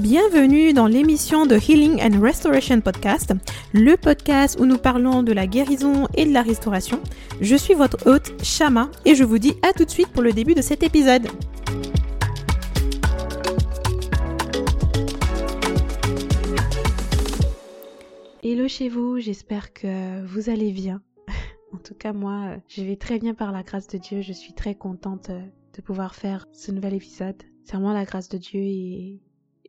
Bienvenue dans l'émission de Healing and Restoration Podcast, le podcast où nous parlons de la guérison et de la restauration. Je suis votre hôte, Shama, et je vous dis à tout de suite pour le début de cet épisode. Hello chez vous, j'espère que vous allez bien. En tout cas, moi, je vais très bien par la grâce de Dieu. Je suis très contente de pouvoir faire ce nouvel épisode. C'est vraiment la grâce de Dieu et,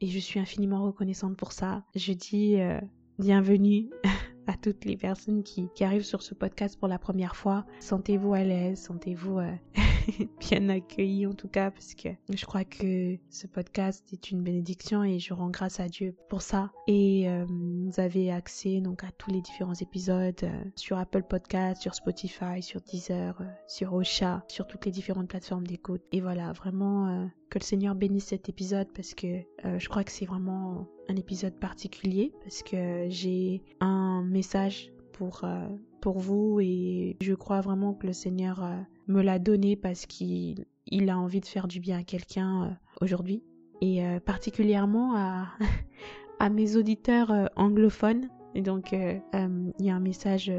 je suis infiniment reconnaissante pour ça. Je dis euh, bienvenue à toutes les personnes qui, arrivent sur ce podcast pour la première fois. Sentez-vous à l'aise, sentez-vous euh, bien accueillis en tout cas, parce que je crois que ce podcast est une bénédiction et je rends grâce à Dieu pour ça. Et euh, vous avez accès donc à tous les différents épisodes sur Apple Podcast, sur Spotify, sur Deezer, sur Ocha, sur toutes les différentes plateformes d'écoute. Et voilà, vraiment que le Seigneur bénisse cet épisode parce que je crois que c'est vraiment un épisode particulier parce que j'ai un message pour, euh, pour vous et je crois vraiment que le Seigneur euh, me l'a donné parce qu'il il a envie de faire du bien à quelqu'un euh, aujourd'hui et particulièrement à, à mes auditeurs anglophones. Et donc il y a un message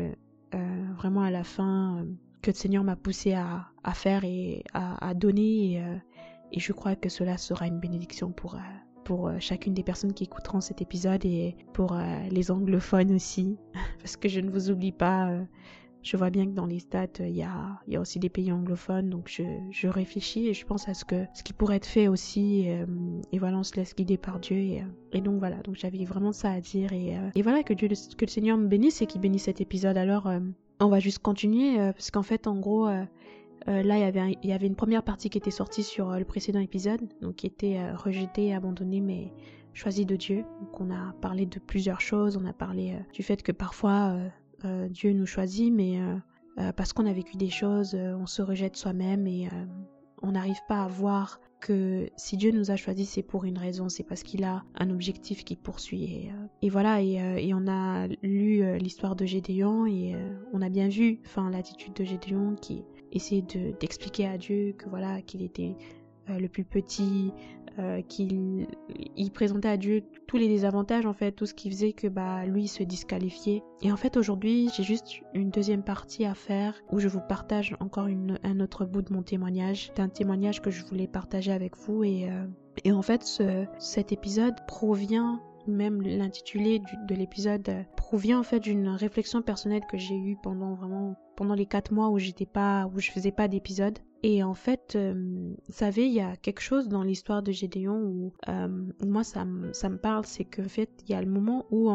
vraiment à la fin que le Seigneur m'a poussé à, à, faire et à, à donner et, je crois que cela sera une bénédiction pour, pour euh, chacune des personnes qui écouteront cet épisode et pour euh, les anglophones aussi, parce que je ne vous oublie pas. Euh, je vois bien que dans les stats, il y a, y a aussi des pays anglophones, donc je, je, réfléchis et je pense à ce, que, ce qui pourrait être fait aussi. et voilà, on se laisse guider par Dieu. Et, et donc voilà, donc j'avais vraiment ça à dire. Et, et voilà, que, Dieu, que le Seigneur me bénisse et qu'il bénisse cet épisode. Alors, on va juste continuer, parce qu'en fait, en gros, euh, là, il y, avait une première partie qui était sortie sur euh, le précédent épisode, donc qui était euh, rejetée, abandonnée, mais choisie de Dieu. Donc on a parlé de plusieurs choses, on a parlé du fait que parfois Dieu nous choisit, mais parce qu'on a vécu des choses, on se rejette soi-même et on n'arrive pas à voir que si Dieu nous a choisis, c'est pour une raison, c'est parce qu'il a un objectif qu'il poursuit. Et, voilà, et, on a lu l'histoire de Gédéon et on a bien vu, l'attitude de Gédéon qui essayer d'expliquer à Dieu que voilà qu'il était euh, le plus petit, euh, qu'il il présentait à Dieu tous les désavantages en fait, tout ce qui faisait que bah lui se disqualifiait. Et en fait aujourd'hui j'ai juste une deuxième partie à faire où je vous partage encore une, un autre bout de mon témoignage. C'est un témoignage que je voulais partager avec vous et, euh, et en fait ce, cet épisode provient même l'intitulé de l'épisode provient en fait d'une réflexion personnelle que j'ai eue pendant vraiment pendant les quatre mois où j'étais pas où je faisais pas d'épisode. Et en fait euh, vous savez il y a quelque chose dans l'histoire de Gédéon où, euh, moi ça, ça me parle c'est qu'en fait il y a le moment où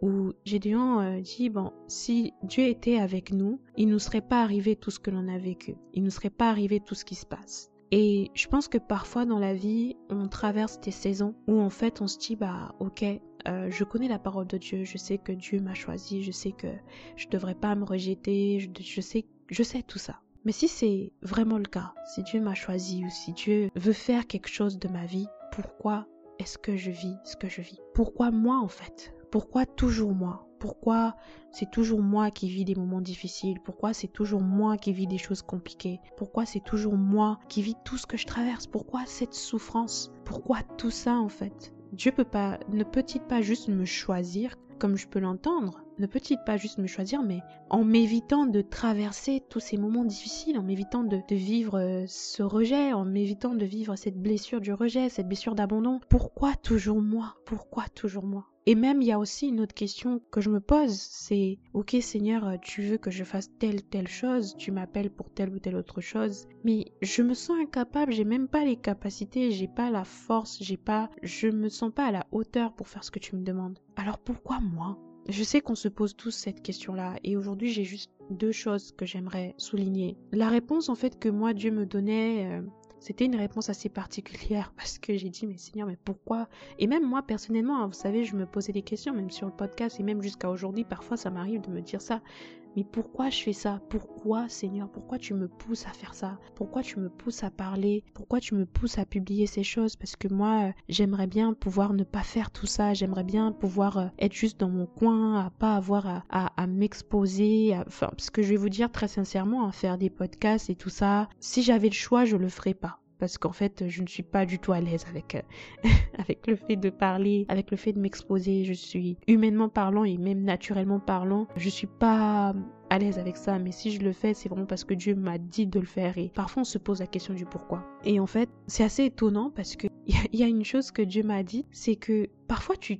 où Gédéon euh, dit bon si Dieu était avec nous il nous serait pas arrivé tout ce que l'on a vécu. Il nous serait pas arrivé tout ce qui se passe et je pense que parfois dans la vie, on traverse des saisons où en fait on se dit bah ok, euh, je connais la parole de Dieu, je sais que Dieu m'a choisi, je sais que je devrais pas me rejeter, je, sais, je sais tout ça. Mais si c'est vraiment le cas, si Dieu m'a choisi ou si Dieu veut faire quelque chose de ma vie, pourquoi est-ce que je vis ce que je vis? Pourquoi moi en fait? Pourquoi toujours moi? Pourquoi c'est toujours moi qui vis des moments difficiles? Pourquoi c'est toujours moi qui vis des choses compliquées? Pourquoi c'est toujours moi qui vis tout ce que je traverse? Pourquoi cette souffrance? Pourquoi tout ça en fait? Dieu peut pas, ne peut-il pas juste me choisir comme je peux l'entendre? Ne peut-il pas juste me choisir, mais en m'évitant de traverser tous ces moments difficiles, en m'évitant de, vivre euh, ce rejet, en m'évitant de vivre cette blessure du rejet, cette blessure d'abandon Pourquoi toujours moi? Pourquoi toujours moi? Et même, il y a aussi une autre question que je me pose, c'est, ok Seigneur, tu veux que je fasse telle, telle chose, tu m'appelles pour telle ou telle autre chose, mais je me sens incapable, j'ai même pas les capacités, j'ai pas la force, j'ai pas, je me sens pas à la hauteur pour faire ce que tu me demandes. Alors pourquoi moi? Je sais qu'on se pose tous cette question-là et aujourd'hui j'ai juste deux choses que j'aimerais souligner. La réponse en fait que moi Dieu me donnait euh, c'était une réponse assez particulière parce que j'ai dit, mais Seigneur, mais pourquoi? Et même moi, personnellement, hein, vous savez, je me posais des questions, même sur le podcast et même jusqu'à aujourd'hui, parfois ça m'arrive de me dire ça. Mais pourquoi je fais ça? Pourquoi, Seigneur? Pourquoi tu me pousses à faire ça? Pourquoi tu me pousses à parler? Pourquoi tu me pousses à publier ces choses? Parce que moi, euh, j'aimerais bien pouvoir ne pas faire tout ça. J'aimerais bien pouvoir euh, être juste dans mon coin, à pas avoir à, à, m'exposer. Enfin, parce que je vais vous dire très sincèrement, à faire des podcasts et tout ça, si j'avais le choix, je le ferais pas parce qu'en fait, je ne suis pas du tout à l'aise avec, euh, avec le fait de parler, avec le fait de m'exposer. Je suis humainement parlant et même naturellement parlant, je suis pas à l'aise avec ça, mais si je le fais, c'est vraiment parce que Dieu m'a dit de le faire et parfois on se pose la question du pourquoi. Et en fait, c'est assez étonnant parce que il y a une chose que Dieu m'a dit, c'est que parfois tu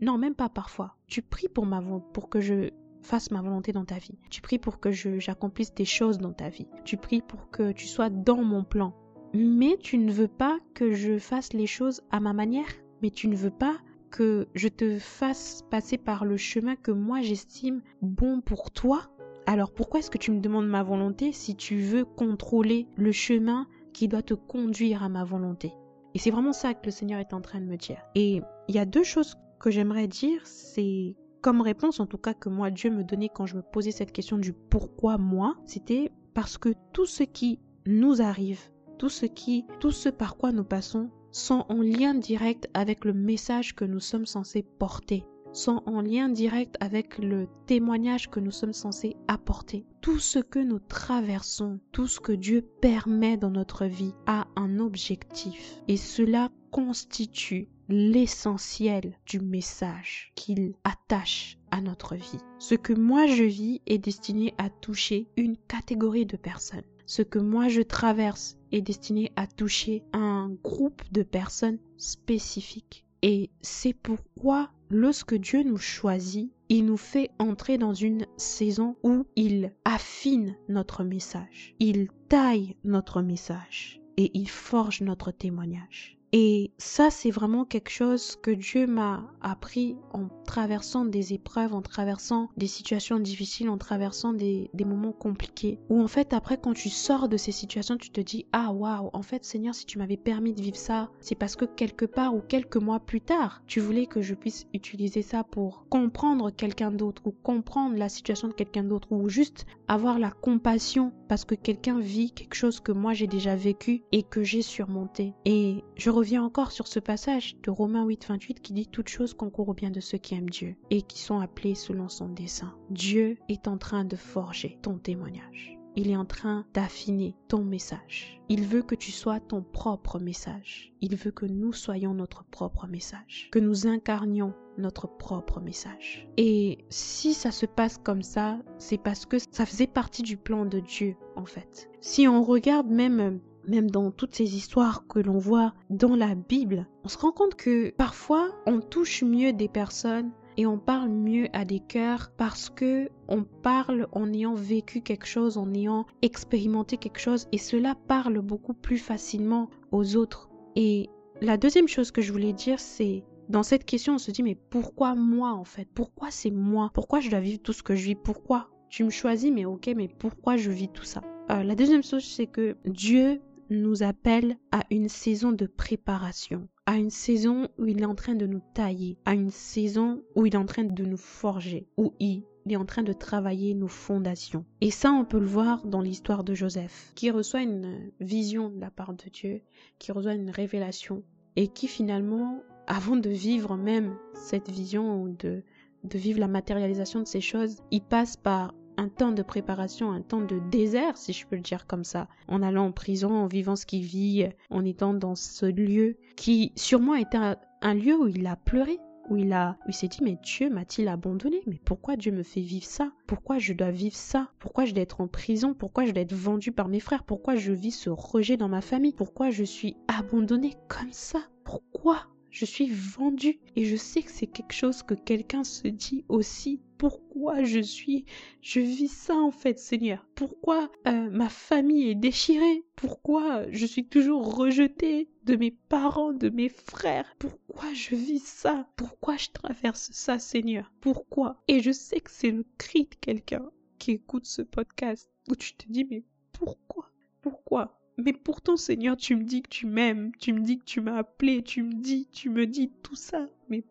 non, même pas parfois. Tu pries pour ma pour que je fasse ma volonté dans ta vie. Tu pries pour que j'accomplisse des choses dans ta vie. Tu pries pour que tu sois dans mon plan. Mais tu ne veux pas que je fasse les choses à ma manière? Mais tu ne veux pas que je te fasse passer par le chemin que moi j'estime bon pour toi? Alors pourquoi est-ce que tu me demandes ma volonté si tu veux contrôler le chemin qui doit te conduire à ma volonté? Et c'est vraiment ça que le Seigneur est en train de me dire. Et il y a deux choses que j'aimerais dire, c'est comme réponse en tout cas que moi Dieu me donnait quand je me posais cette question du pourquoi moi, c'était parce que tout ce qui nous arrive, tout ce qui, tout ce par quoi nous passons sont en lien direct avec le message que nous sommes censés porter, sont en lien direct avec le témoignage que nous sommes censés apporter. Tout ce que nous traversons, tout ce que Dieu permet dans notre vie a un objectif et cela constitue l'essentiel du message qu'il attache à notre vie. Ce que moi je vis est destiné à toucher une catégorie de personnes. Ce que moi je traverse est destiné à toucher un groupe de personnes spécifiques. Et c'est pourquoi lorsque Dieu nous choisit, il nous fait entrer dans une saison où il affine notre message, il taille notre message et il forge notre témoignage. Et ça, c'est vraiment quelque chose que Dieu m'a appris en traversant des épreuves, en traversant des situations difficiles, en traversant des, moments compliqués. Où en fait, après, quand tu sors de ces situations, tu te dis, ah waouh, en fait, Seigneur, si tu m'avais permis de vivre ça, c'est parce que quelque part ou quelques mois plus tard, tu voulais que je puisse utiliser ça pour comprendre quelqu'un d'autre ou comprendre la situation de quelqu'un d'autre ou juste avoir la compassion parce que quelqu'un vit quelque chose que moi j'ai déjà vécu et que j'ai surmonté. Et je reviens encore sur ce passage de Romains 8, 28 qui dit Toutes choses concourent au bien de ceux qui aiment Dieu et qui sont appelés selon son dessein. Dieu est en train de forger ton témoignage. Il est en train d'affiner ton message. Il veut que tu sois ton propre message. Il veut que nous soyons notre propre message. Que nous incarnions notre propre message. Et si ça se passe comme ça, c'est parce que ça faisait partie du plan de Dieu, en fait. Si on regarde même même dans toutes ces histoires que l'on voit dans la Bible, on se rend compte que parfois on touche mieux des personnes et on parle mieux à des cœurs parce que on parle en ayant vécu quelque chose, en ayant expérimenté quelque chose et cela parle beaucoup plus facilement aux autres. Et la deuxième chose que je voulais dire, c'est dans cette question, on se dit, mais pourquoi moi en fait? Pourquoi c'est moi? Pourquoi je dois vivre tout ce que je vis? Pourquoi Tu me choisis, mais ok, mais pourquoi je vis tout ça? Euh, La deuxième chose, c'est que Dieu nous appelle à une saison de préparation, à une saison où il est en train de nous tailler, à une saison où il est en train de nous forger, où il est en train de travailler nos fondations. Et ça, on peut le voir dans l'histoire de Joseph, qui reçoit une vision de la part de Dieu, qui reçoit une révélation, et qui finalement avant de vivre même cette vision ou de, de vivre la matérialisation de ces choses, il passe par un temps de préparation, un temps de désert, si je peux le dire comme ça, en allant en prison, en vivant ce qu'il vit, en étant dans ce lieu qui sûrement était un, lieu où il a pleuré, où il a, où il s'est dit mais Dieu m'a-t-il abandonné? Mais pourquoi Dieu me fait vivre ça? Pourquoi je dois vivre ça? Pourquoi je dois être en prison? Pourquoi je dois être vendu par mes frères? Pourquoi je vis ce rejet dans ma famille? Pourquoi je suis abandonné comme ça? Pourquoi je suis vendu? Et je sais que c'est quelque chose que quelqu'un se dit aussi. Pourquoi je suis, je vis ça en fait, Seigneur. Pourquoi euh, ma famille est déchirée? Pourquoi je suis toujours rejetée de mes parents, de mes frères? Pourquoi je vis ça? Pourquoi je traverse ça, Seigneur? Pourquoi? Et je sais que c'est le cri de quelqu'un qui écoute ce podcast où tu te dis mais pourquoi? Pourquoi? Mais pourtant, Seigneur, tu me dis que tu m'aimes, tu me dis que tu m'as appelé, tu me dis, tu me dis tout ça. Mais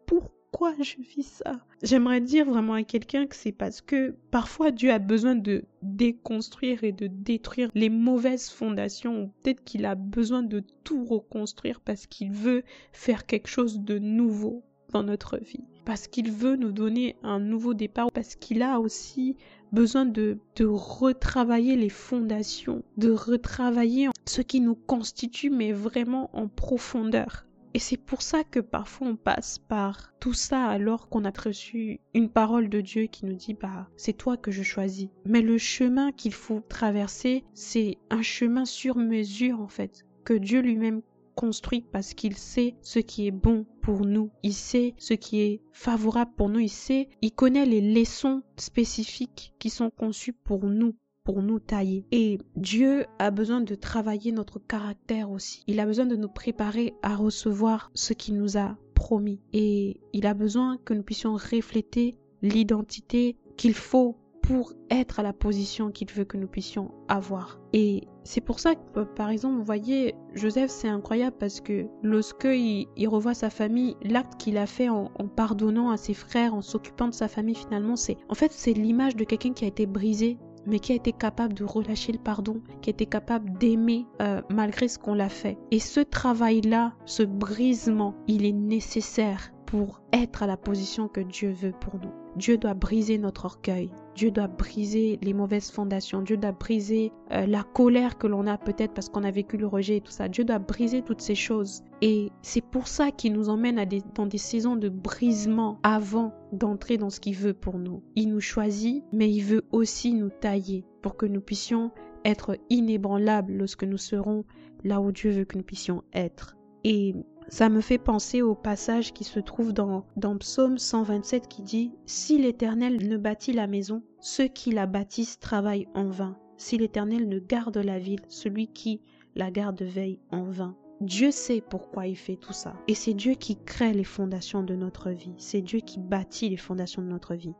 pourquoi je vis ça? J'aimerais dire vraiment à quelqu'un que c'est parce que parfois Dieu a besoin de déconstruire et de détruire les mauvaises fondations, ou peut-être qu'il a besoin de tout reconstruire parce qu'il veut faire quelque chose de nouveau dans notre vie, parce qu'il veut nous donner un nouveau départ, parce qu'il a aussi besoin de, de retravailler les fondations, de retravailler ce qui nous constitue, mais vraiment en profondeur. Et c'est pour ça que parfois on passe par tout ça alors qu'on a reçu une parole de Dieu qui nous dit bah c'est toi que je choisis. Mais le chemin qu'il faut traverser, c'est un chemin sur mesure en fait que Dieu lui-même construit parce qu'il sait ce qui est bon pour nous. Il sait ce qui est favorable pour nous. Il sait, il connaît les leçons spécifiques qui sont conçues pour nous pour nous tailler. Et Dieu a besoin de travailler notre caractère aussi. Il a besoin de nous préparer à recevoir ce qu'il nous a promis. Et il a besoin que nous puissions refléter l'identité qu'il faut pour être à la position qu'il veut que nous puissions avoir. Et c'est pour ça que, par exemple, vous voyez, Joseph, c'est incroyable parce que lorsque il, revoit sa famille, l'acte qu'il a fait en, pardonnant à ses frères, en s'occupant de sa famille, finalement, c'est, en fait, c'est l'image de quelqu'un qui a été brisé, mais qui a été capable de relâcher le pardon, qui a été capable d'aimer euh, malgré ce qu'on l'a fait. Et ce travail-là, ce brisement, il est nécessaire pour être à la position que Dieu veut pour nous. Dieu doit briser notre orgueil. Dieu doit briser les mauvaises fondations. Dieu doit briser euh, la colère que l'on a peut-être parce qu'on a vécu le rejet et tout ça. Dieu doit briser toutes ces choses. Et c'est pour ça qu'il nous emmène à dans des saisons de brisement avant d'entrer dans ce qu'il veut pour nous. Il nous choisit, mais il veut aussi nous tailler pour que nous puissions être inébranlables lorsque nous serons là où Dieu veut que nous puissions être. Et ça me fait penser au passage qui se trouve dans, Psaume 127 qui dit Si l'Éternel ne bâtit la maison, ceux qui la bâtissent travaillent en vain. Si l'Éternel ne garde la ville, celui qui la garde veille en vain. Dieu sait pourquoi il fait tout ça. Et c'est Dieu qui crée les fondations de notre vie. C'est Dieu qui bâtit les fondations de notre vie.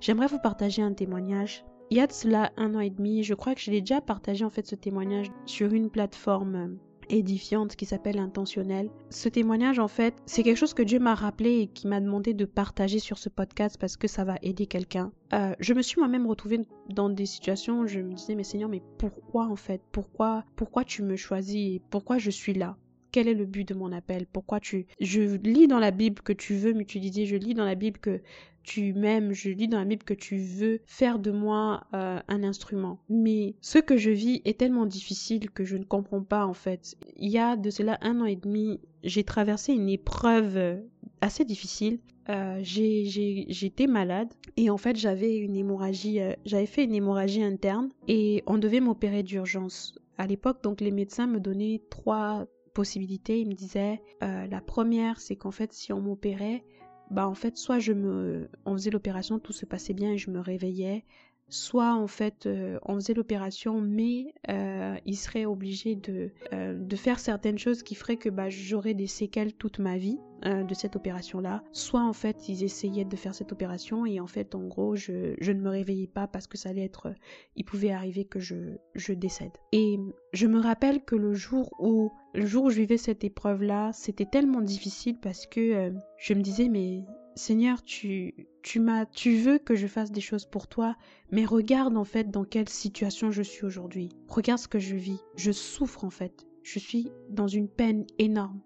J'aimerais vous partager un témoignage. Il y a de cela un an et demi, je crois que je l'ai déjà partagé en fait ce témoignage sur une plateforme édifiante qui s'appelle Intentionnel. Ce témoignage, en fait, c'est quelque chose que Dieu m'a rappelé et qui m'a demandé de partager sur ce podcast parce que ça va aider quelqu'un. Euh, je me suis moi-même retrouvée dans des situations où je me disais, mais Seigneur, mais pourquoi en fait? Pourquoi, pourquoi tu me choisis? Pourquoi je suis là? Quel est le but de mon appel? Pourquoi tu... Je lis dans la Bible que tu veux m'utiliser, je lis dans la Bible que tu m'aimes, je lis dans la Bible que tu veux faire de moi euh, un instrument. Mais ce que je vis est tellement difficile que je ne comprends pas en fait. Il y a de cela un an et demi, j'ai traversé une épreuve euh, assez difficile. Euh, j'étais malade et en fait j'avais une hémorragie, j'avais fait une hémorragie interne et on devait m'opérer d'urgence. À l'époque, donc les médecins me donnaient trois Ils me disaient la première, c'est qu'en fait si on m'opérait, bah en fait soit je me on faisait l'opération tout se passait bien et je me réveillais soit en fait euh, on faisait l'opération mais euh, il serait obligé de, euh, de faire certaines choses qui feraient que bah, j'aurais des séquelles toute ma vie de cette opération là soit en fait ils essayaient de faire cette opération et en fait en gros je, je ne me réveillais pas parce que ça allait être il pouvait arriver que je, je décède. Et je me rappelle que le jour où le jour où je vivais cette épreuve là c'était tellement difficile parce que je me disais mais Seigneur, tu, tu m'as, tu veux que je fasse des choses pour toi, mais regarde en fait dans quelle situation je suis aujourd'hui. Regarde ce que je vis. Je souffre en fait. Je suis dans une peine énorme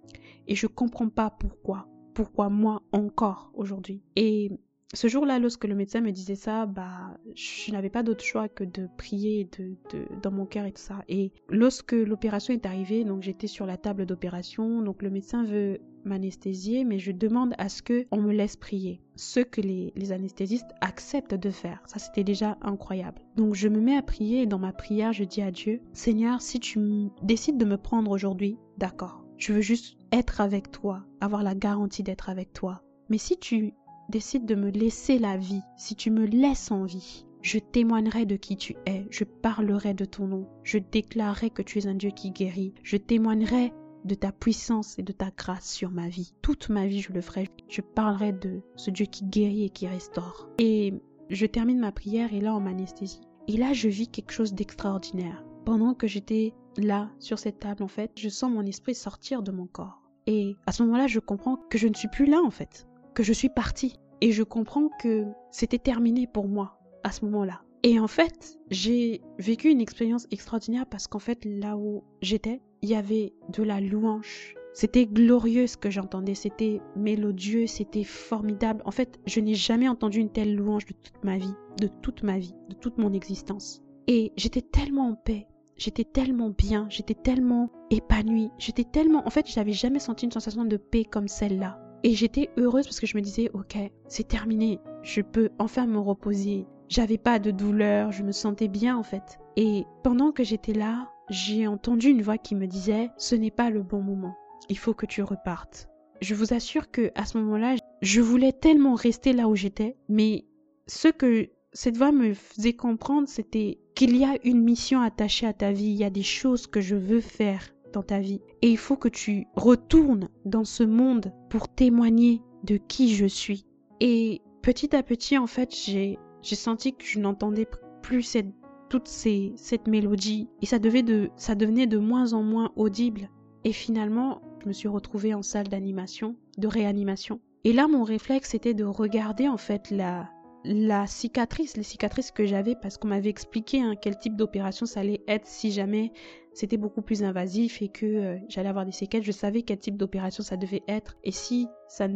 et je comprends pas pourquoi. Pourquoi moi encore aujourd'hui. Et ce jour-là, lorsque le médecin me disait ça, bah, je n'avais pas d'autre choix que de prier de, dans mon cœur et tout ça. Et lorsque l'opération est arrivée, donc j'étais sur la table d'opération, donc le médecin veut m'anesthésier, mais je demande à ce que on me laisse prier. Ce que les, les anesthésistes acceptent de faire. Ça, c'était déjà incroyable. Donc je me mets à prier et dans ma prière, je dis à Dieu, Seigneur, si tu décides de me prendre aujourd'hui, d'accord. Je veux juste être avec toi, avoir la garantie d'être avec toi. Mais si tu décide de me laisser la vie, si tu me laisses en vie, je témoignerai de qui tu es, je parlerai de ton nom, je déclarerai que tu es un Dieu qui guérit, je témoignerai de ta puissance et de ta grâce sur ma vie. Toute ma vie, je le ferai. Je parlerai de ce Dieu qui guérit et qui restaure. Et je termine ma prière et là, on m'anesthésie. Et là, je vis quelque chose d'extraordinaire. Pendant que j'étais là, sur cette table, en fait, je sens mon esprit sortir de mon corps. Et à ce moment-là, je comprends que je ne suis plus là, en fait que je suis partie. Et je comprends que c'était terminé pour moi à ce moment-là. Et en fait, j'ai vécu une expérience extraordinaire parce qu'en fait, là où j'étais, il y avait de la louange. C'était glorieux ce que j'entendais, c'était mélodieux, c'était formidable. En fait, je n'ai jamais entendu une telle louange de toute ma vie, de toute ma vie, de toute mon existence. Et j'étais tellement en paix, j'étais tellement bien, j'étais tellement épanouie, j'étais tellement... En fait, j'avais jamais senti une sensation de paix comme celle-là. Et j'étais heureuse parce que je me disais, ok, c'est terminé, je peux enfin me reposer. J'avais pas de douleur, je me sentais bien en fait. Et pendant que j'étais là, j'ai entendu une voix qui me disait, ce n'est pas le bon moment, il faut que tu repartes. Je vous assure que à ce moment-là, je voulais tellement rester là où j'étais, mais ce que cette voix me faisait comprendre, c'était qu'il y a une mission attachée à ta vie, il y a des choses que je veux faire dans ta vie. Et il faut que tu retournes dans ce monde pour témoigner de qui je suis. Et petit à petit, en fait, j'ai, senti que je n'entendais plus cette, toute ces, cette mélodie. Et ça, devait de, ça devenait de moins en moins audible. Et finalement, je me suis retrouvée en salle d'animation, de réanimation. Et là, mon réflexe était de regarder en fait la, la cicatrice, les cicatrices que j'avais, parce qu'on m'avait expliqué hein, quel type d'opération ça allait être si jamais c'était beaucoup plus invasif et que euh, j'allais avoir des séquelles. Je savais quel type d'opération ça devait être. Et si ça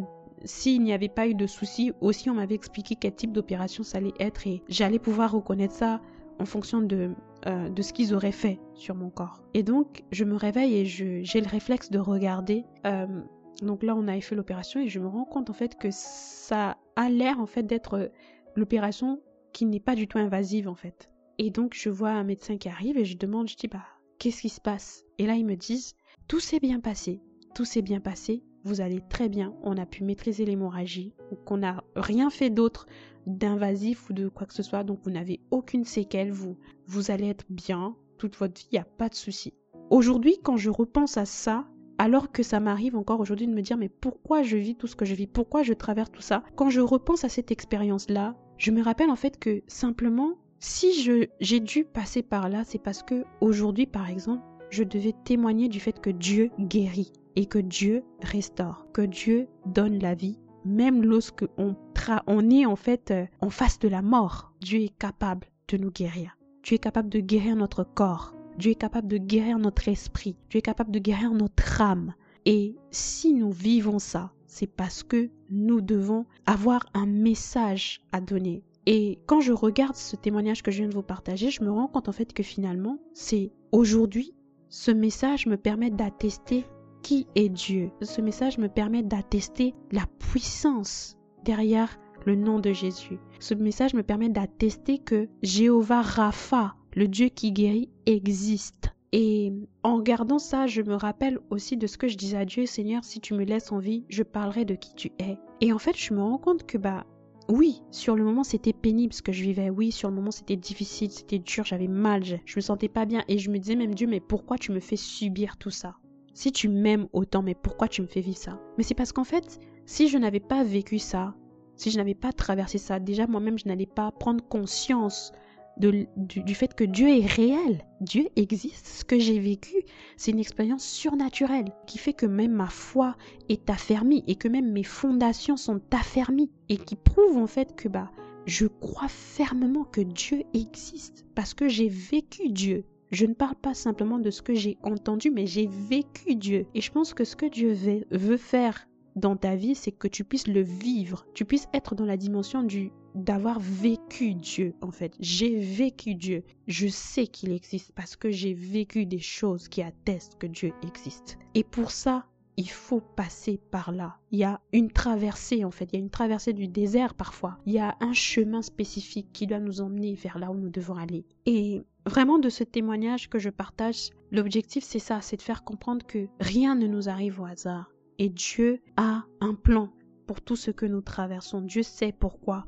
s'il n'y avait pas eu de soucis, aussi on m'avait expliqué quel type d'opération ça allait être et j'allais pouvoir reconnaître ça en fonction de, euh, de ce qu'ils auraient fait sur mon corps. Et donc je me réveille et j'ai le réflexe de regarder. Euh, donc là on avait fait l'opération et je me rends compte en fait que ça a l'air en fait d'être l'opération qui n'est pas du tout invasive en fait. Et donc je vois un médecin qui arrive et je demande, je dis bah qu'est-ce qui se passe? Et là ils me disent tout s'est bien passé, tout s'est bien passé, vous allez très bien, on a pu maîtriser l'hémorragie, ou qu'on n'a rien fait d'autre d'invasif ou de quoi que ce soit, donc vous n'avez aucune séquelle, vous, vous allez être bien toute votre vie, il n'y a pas de souci. Aujourd'hui, quand je repense à ça, alors que ça m'arrive encore aujourd'hui de me dire mais pourquoi je vis tout ce que je vis, pourquoi je traverse tout ça, quand je repense à cette expérience-là, je me rappelle en fait que simplement, si j'ai dû passer par là, c'est parce que aujourd'hui, par exemple, je devais témoigner du fait que Dieu guérit et que Dieu restaure, que Dieu donne la vie, même lorsque on, on est en fait euh, en face de la mort. Dieu est capable de nous guérir. Dieu est capable de guérir notre corps. Dieu est capable de guérir notre esprit. Dieu est capable de guérir notre âme. Et si nous vivons ça, c'est parce que nous devons avoir un message à donner. Et quand je regarde ce témoignage que je viens de vous partager, je me rends compte en fait que finalement, c'est aujourd'hui, ce message me permet d'attester qui est Dieu. Ce message me permet d'attester la puissance derrière le nom de Jésus. Ce message me permet d'attester que Jéhovah Rapha, le Dieu qui guérit, existe. Et en regardant ça, je me rappelle aussi de ce que je disais à Dieu, Seigneur, si tu me laisses en vie, je parlerai de qui tu es. Et en fait, je me rends compte que bah oui, sur le moment c'était pénible ce que je vivais. Oui, sur le moment c'était difficile, c'était dur, j'avais mal, je, je me sentais pas bien et je me disais même Dieu, mais pourquoi tu me fais subir tout ça? Si tu m'aimes autant, mais pourquoi tu me fais vivre ça? Mais c'est parce qu'en fait, si je n'avais pas vécu ça, si je n'avais pas traversé ça, déjà moi-même je n'allais pas prendre conscience du, fait que Dieu est réel, Dieu existe. Ce que j'ai vécu, c'est une expérience surnaturelle qui fait que même ma foi est affermie et que même mes fondations sont affermies et qui prouve en fait que bah je crois fermement que Dieu existe parce que j'ai vécu Dieu. Je ne parle pas simplement de ce que j'ai entendu, mais j'ai vécu Dieu. Et je pense que ce que Dieu veut faire dans ta vie, c'est que tu puisses le vivre, tu puisses être dans la dimension du d'avoir vécu Dieu en fait. J'ai vécu Dieu. Je sais qu'il existe parce que j'ai vécu des choses qui attestent que Dieu existe. Et pour ça, il faut passer par là. Il y a une traversée en fait, il y a une traversée du désert parfois. Il y a un chemin spécifique qui doit nous emmener vers là où nous devons aller. Et vraiment de ce témoignage que je partage, l'objectif c'est ça, c'est de faire comprendre que rien ne nous arrive au hasard. Et Dieu a un plan pour tout ce que nous traversons. Dieu sait pourquoi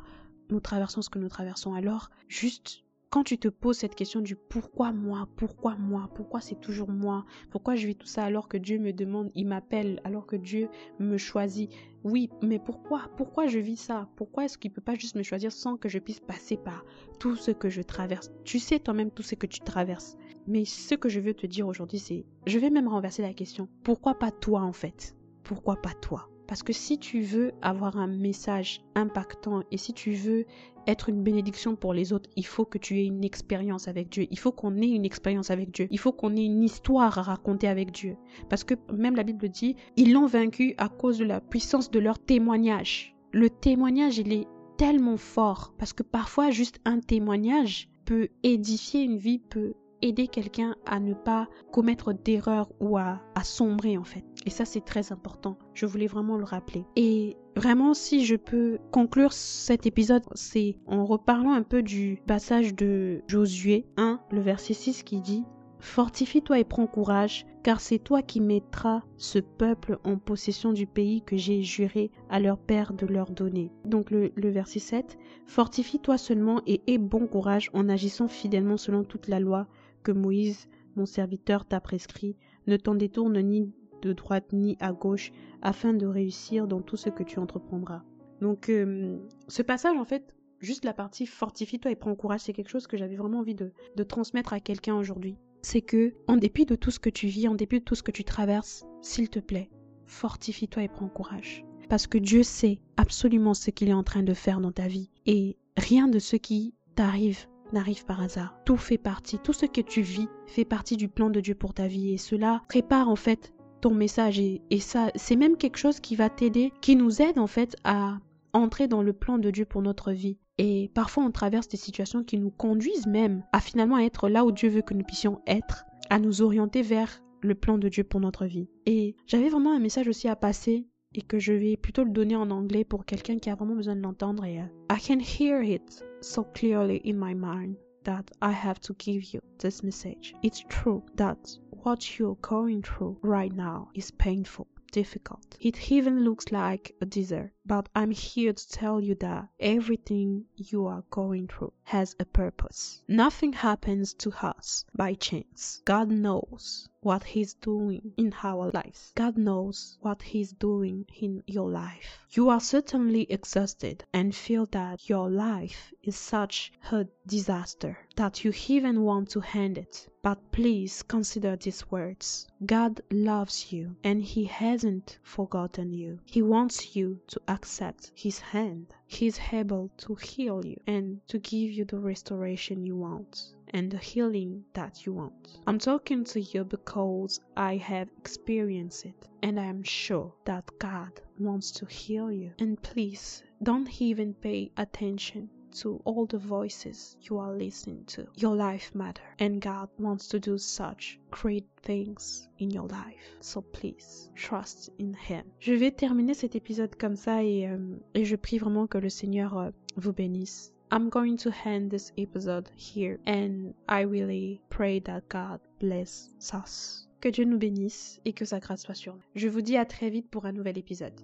nous traversons ce que nous traversons. Alors, juste quand tu te poses cette question du pourquoi moi, pourquoi moi, pourquoi c'est toujours moi, pourquoi je vis tout ça alors que Dieu me demande, il m'appelle, alors que Dieu me choisit. Oui, mais pourquoi? Pourquoi je vis ça? Pourquoi est-ce qu'il ne peut pas juste me choisir sans que je puisse passer par tout ce que je traverse? Tu sais toi-même tout ce que tu traverses. Mais ce que je veux te dire aujourd'hui, c'est, je vais même renverser la question. Pourquoi pas toi en fait? Pourquoi pas toi? Parce que si tu veux avoir un message impactant et si tu veux être une bénédiction pour les autres, il faut que tu aies une expérience avec Dieu. Il faut qu'on ait une expérience avec Dieu. Il faut qu'on ait une histoire à raconter avec Dieu. Parce que même la Bible dit, ils l'ont vaincu à cause de la puissance de leur témoignage. Le témoignage, il est tellement fort parce que parfois juste un témoignage peut édifier une vie, peut aider quelqu'un à ne pas commettre d'erreurs ou à, sombrer en fait. Et ça c'est très important. Je voulais vraiment le rappeler. Et vraiment si je peux conclure cet épisode, c'est en reparlant un peu du passage de Josué 1, le verset 6 qui dit Fortifie-toi et prends courage, car c'est toi qui mettras ce peuple en possession du pays que j'ai juré à leur père de leur donner. Donc le, verset 7, Fortifie-toi seulement et aie bon courage en agissant fidèlement selon toute la loi que Moïse, mon serviteur, t'a prescrit. Ne t'en détourne ni de droite ni à gauche, afin de réussir dans tout ce que tu entreprendras. Donc euh, ce passage, en fait, juste la partie fortifie-toi et prends courage, c'est quelque chose que j'avais vraiment envie de, de transmettre à quelqu'un aujourd'hui c'est que, en dépit de tout ce que tu vis, en dépit de tout ce que tu traverses, s'il te plaît, fortifie-toi et prends courage. Parce que Dieu sait absolument ce qu'il est en train de faire dans ta vie. Et rien de ce qui t'arrive n'arrive par hasard. Tout fait partie, tout ce que tu vis fait partie du plan de Dieu pour ta vie. Et cela prépare en fait ton message. Et, ça, c'est même quelque chose qui va t'aider, qui nous aide en fait à entrer dans le plan de Dieu pour notre vie. Et parfois, on traverse des situations qui nous conduisent même à finalement être là où Dieu veut que nous puissions être, à nous orienter vers le plan de Dieu pour notre vie. Et j'avais vraiment un message aussi à passer et que je vais plutôt le donner en anglais pour quelqu'un qui a vraiment besoin de l'entendre. Et uh, I can hear it so clearly in my mind that I have to give you this message. It's true that what you're going through right now is painful. difficult. It even looks like a desert. But I'm here to tell you that everything you are going through has a purpose. Nothing happens to us by chance. God knows what He's doing in our lives. God knows what He's doing in your life. You are certainly exhausted and feel that your life is such a disaster that you even want to end it. But please consider these words God loves you and He hasn't forgotten you. He wants you to accept His hand. He is able to heal you and to give you the restoration you want and the healing that you want. I'm talking to you because I have experienced it and I am sure that God wants to heal you. And please don't even pay attention to all the voices you are listening to. Your life matters, and God wants to do such great things in your life. So please trust in Him. Je vais terminer cet épisode comme ça et, euh, et je prie vraiment que le Seigneur euh, vous bénisse. I'm going to end this episode here and I really pray that God bless us. Que Dieu nous bénisse et que sa grâce soit sur nous. Je vous dis à très vite pour un nouvel épisode.